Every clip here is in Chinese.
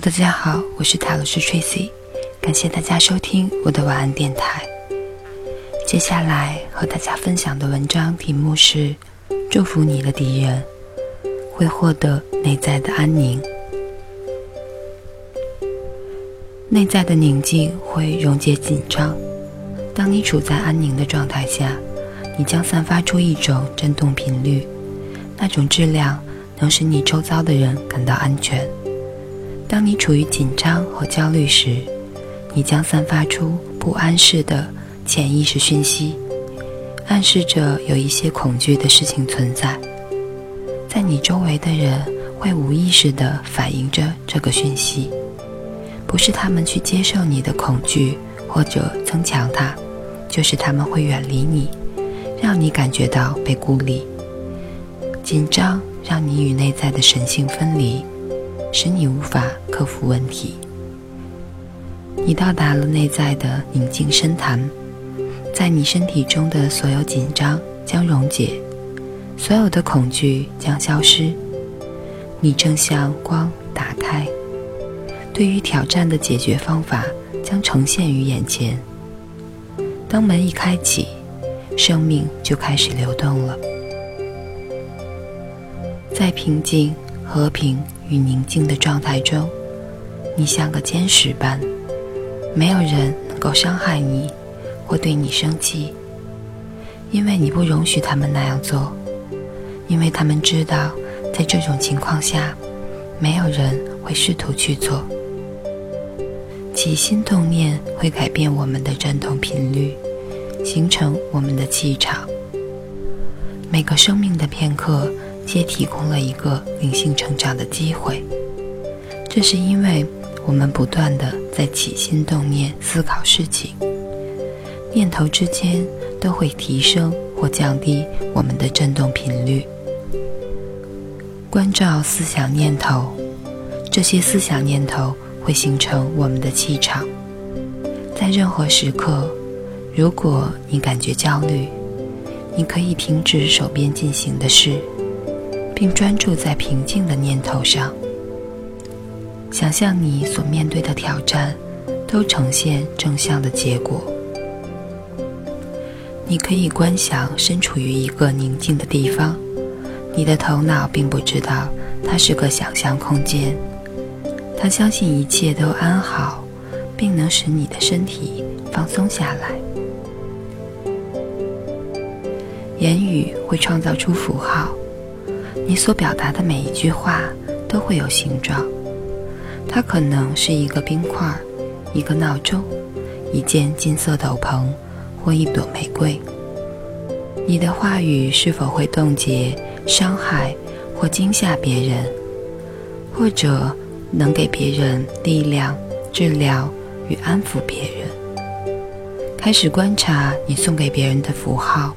大家好，我是塔罗师 Tracy，感谢大家收听我的晚安电台。接下来和大家分享的文章题目是：祝福你的敌人会获得内在的安宁。内在的宁静会溶解紧张。当你处在安宁的状态下，你将散发出一种振动频率，那种质量能使你周遭的人感到安全。当你处于紧张和焦虑时，你将散发出不安式的潜意识讯息，暗示着有一些恐惧的事情存在。在你周围的人会无意识地反映着这个讯息，不是他们去接受你的恐惧或者增强它，就是他们会远离你，让你感觉到被孤立。紧张让你与内在的神性分离。使你无法克服问题。你到达了内在的宁静深潭，在你身体中的所有紧张将溶解，所有的恐惧将消失。你正向光打开，对于挑战的解决方法将呈现于眼前。当门一开启，生命就开始流动了，在平静。和平与宁静的状态中，你像个坚石般，没有人能够伤害你或对你生气，因为你不容许他们那样做，因为他们知道，在这种情况下，没有人会试图去做。起心动念会改变我们的振动频率，形成我们的气场。每个生命的片刻。皆提供了一个灵性成长的机会，这是因为我们不断的在起心动念思考事情，念头之间都会提升或降低我们的振动频率。关照思想念头，这些思想念头会形成我们的气场。在任何时刻，如果你感觉焦虑，你可以停止手边进行的事。并专注在平静的念头上，想象你所面对的挑战都呈现正向的结果。你可以观想身处于一个宁静的地方，你的头脑并不知道它是个想象空间，它相信一切都安好，并能使你的身体放松下来。言语会创造出符号。你所表达的每一句话都会有形状，它可能是一个冰块、一个闹钟、一件金色斗篷或一朵玫瑰。你的话语是否会冻结、伤害或惊吓别人，或者能给别人力量、治疗与安抚别人？开始观察你送给别人的符号，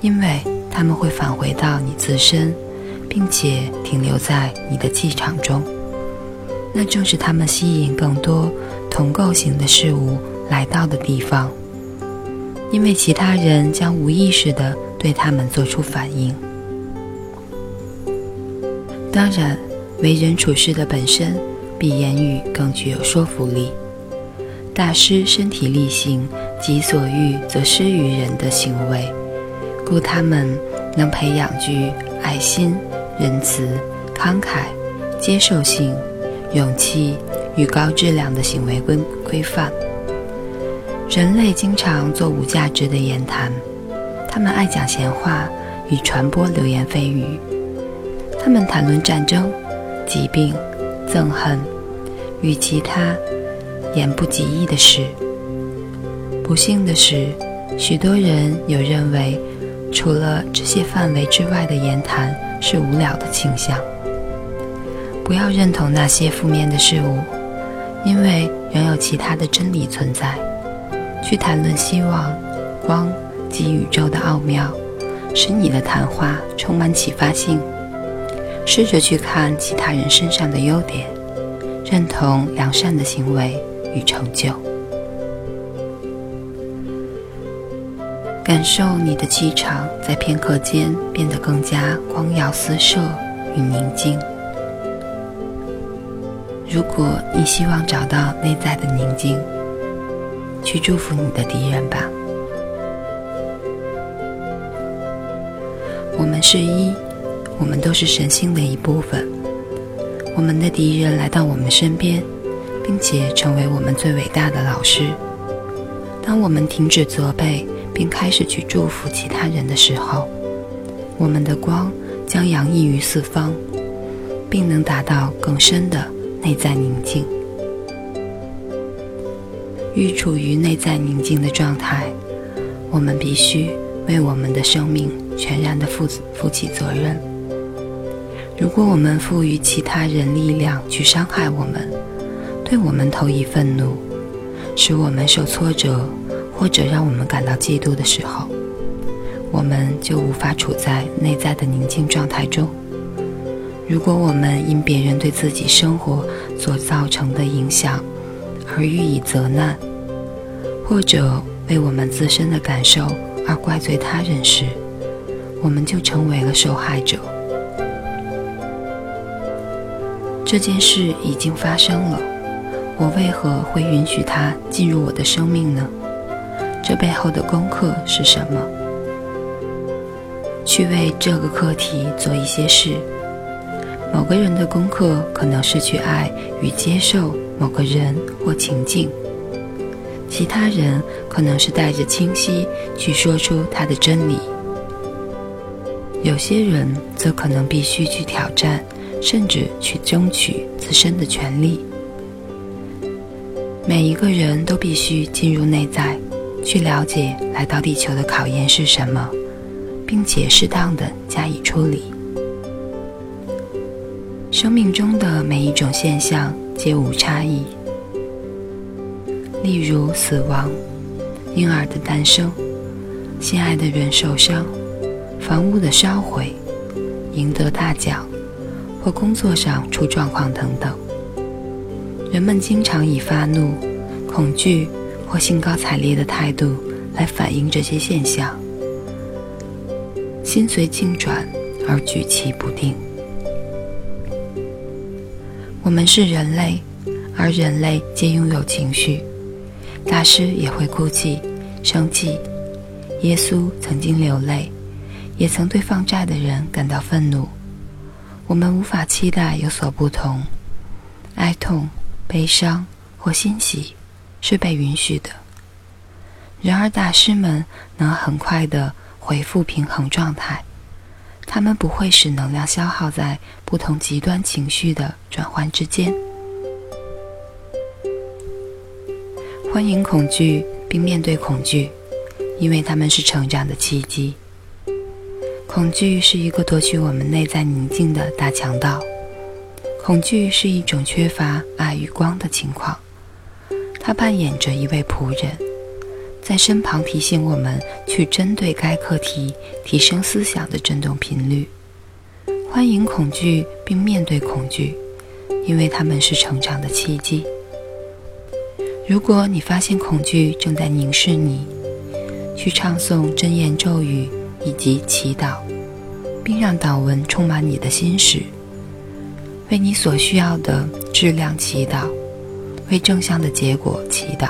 因为他们会返回到你自身。并且停留在你的气场中，那正是他们吸引更多同构型的事物来到的地方，因为其他人将无意识地对他们做出反应。当然，为人处事的本身比言语更具有说服力。大师身体力行，己所欲则施于人的行为，故他们能培养具爱心。仁慈、慷慨、接受性、勇气与高质量的行为规规范。人类经常做无价值的言谈，他们爱讲闲话与传播流言蜚语。他们谈论战争、疾病、憎恨与其他言不及义的事。不幸的是，许多人有认为，除了这些范围之外的言谈。是无聊的倾向。不要认同那些负面的事物，因为仍有其他的真理存在。去谈论希望、光及宇宙的奥妙，使你的谈话充满启发性。试着去看其他人身上的优点，认同良善的行为与成就。感受你的气场在片刻间变得更加光耀四射与宁静。如果你希望找到内在的宁静，去祝福你的敌人吧。我们是一，我们都是神性的一部分。我们的敌人来到我们身边，并且成为我们最伟大的老师。当我们停止责备，并开始去祝福其他人的时候，我们的光将洋溢于四方，并能达到更深的内在宁静。欲处于内在宁静的状态，我们必须为我们的生命全然的负负起责任。如果我们赋予其他人力量去伤害我们，对我们投以愤怒，使我们受挫折，或者让我们感到嫉妒的时候，我们就无法处在内在的宁静状态中。如果我们因别人对自己生活所造成的影响而予以责难，或者为我们自身的感受而怪罪他人时，我们就成为了受害者。这件事已经发生了，我为何会允许它进入我的生命呢？这背后的功课是什么？去为这个课题做一些事。某个人的功课可能是去爱与接受某个人或情境，其他人可能是带着清晰去说出他的真理，有些人则可能必须去挑战。甚至去争取自身的权利。每一个人都必须进入内在，去了解来到地球的考验是什么，并且适当的加以处理。生命中的每一种现象皆无差异，例如死亡、婴儿的诞生、心爱的人受伤、房屋的烧毁、赢得大奖。或工作上出状况等等，人们经常以发怒、恐惧或兴高采烈的态度来反映这些现象，心随境转而举棋不定。我们是人类，而人类皆拥有情绪，大师也会哭泣、生气，耶稣曾经流泪，也曾对放债的人感到愤怒。我们无法期待有所不同，哀痛、悲伤或欣喜是被允许的。然而，大师们能很快的恢复平衡状态，他们不会使能量消耗在不同极端情绪的转换之间。欢迎恐惧，并面对恐惧，因为他们是成长的契机。恐惧是一个夺取我们内在宁静的大强盗。恐惧是一种缺乏爱与光的情况。它扮演着一位仆人，在身旁提醒我们去针对该课题提升思想的振动频率。欢迎恐惧，并面对恐惧，因为它们是成长的契机。如果你发现恐惧正在凝视你，去唱诵真言咒语。以及祈祷，并让祷文充满你的心事，为你所需要的质量祈祷，为正向的结果祈祷。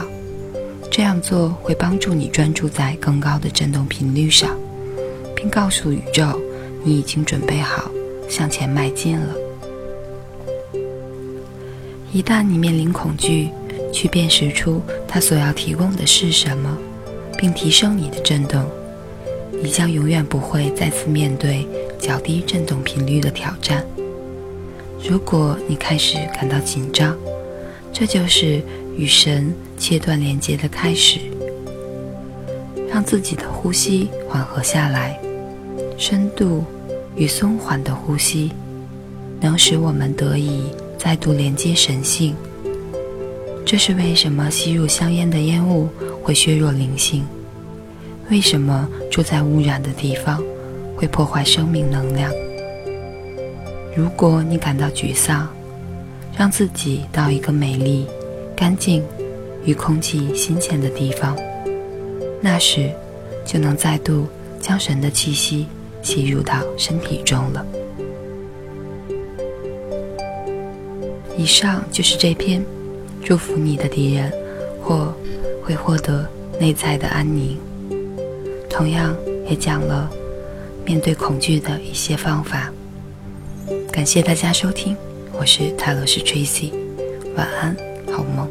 这样做会帮助你专注在更高的振动频率上，并告诉宇宙你已经准备好向前迈进了。一旦你面临恐惧，去辨识出它所要提供的是什么，并提升你的振动。你将永远不会再次面对较低振动频率的挑战。如果你开始感到紧张，这就是与神切断连接的开始。让自己的呼吸缓和下来，深度与松缓的呼吸能使我们得以再度连接神性。这是为什么吸入香烟的烟雾会削弱灵性。为什么住在污染的地方会破坏生命能量？如果你感到沮丧，让自己到一个美丽干净与空气新鲜的地方那时就能再度将神的气息吸入到身体中了。以上就是这篇祝福你的敌人或会获得内在的安宁同样也讲了面对恐惧的一些方法。感谢大家收听。我是泰罗斯 Tracy，晚安，好梦。